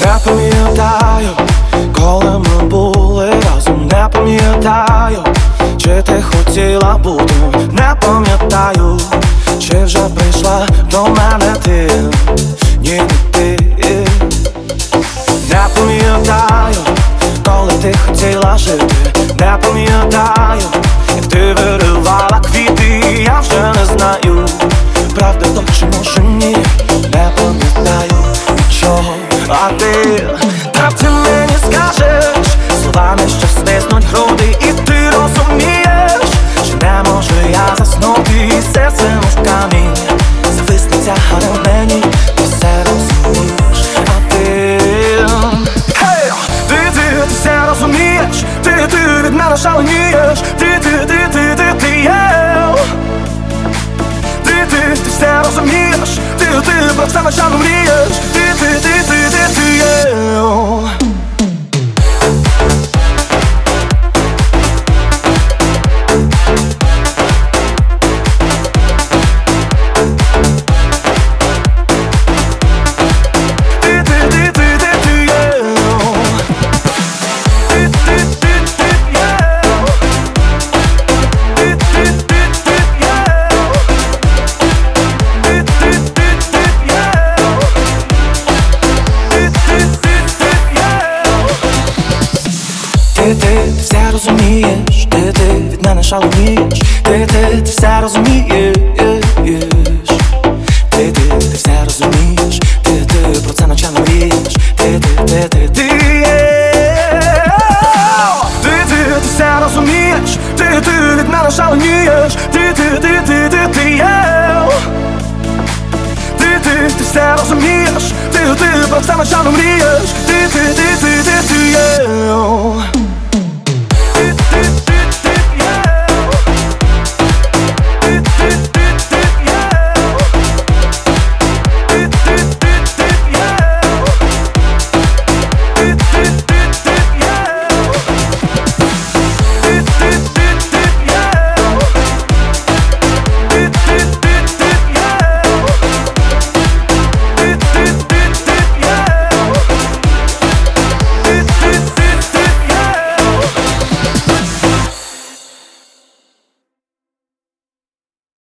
Не пам'ятаю, коли ми були разом, не пам'ятаю, чи ти хотіла бути, не пам'ятаю, чи вже прийшла до мене ти, ні, не ти. Не пам'ятаю, коли ти хотіла жити, не пам'ятаю, як ти виривала квіти, а ти ти мені скажеш, словами, що стиснуть груди, і ти розумієш, що не можу я заснути, і серце камінь, зависнеться на мені, ти все розумієш, а ти? Хей! Ти, ти, ти все розумієш, ти, ти від мене шаленієш, ти, ти, ти, ти, ти, ти є. Ти, ти все розумієш, ти, ти про все начало мрієш, Ти, ти все розумієш, ти, ти від мене шалуєш, ти, ти, ти все розумієш, ти, ти, ти все розумієш, ти, ти про це ночами мрієш, ти, ти, ти, ти, ти. Ти, ти, ти все розумієш, ти, ти від мене шаленієш, ти, ти, ти, ти, ти, ти. Ти, ти, ти все розумієш, ти, ти про все ночами мрієш, ти, ти, ти.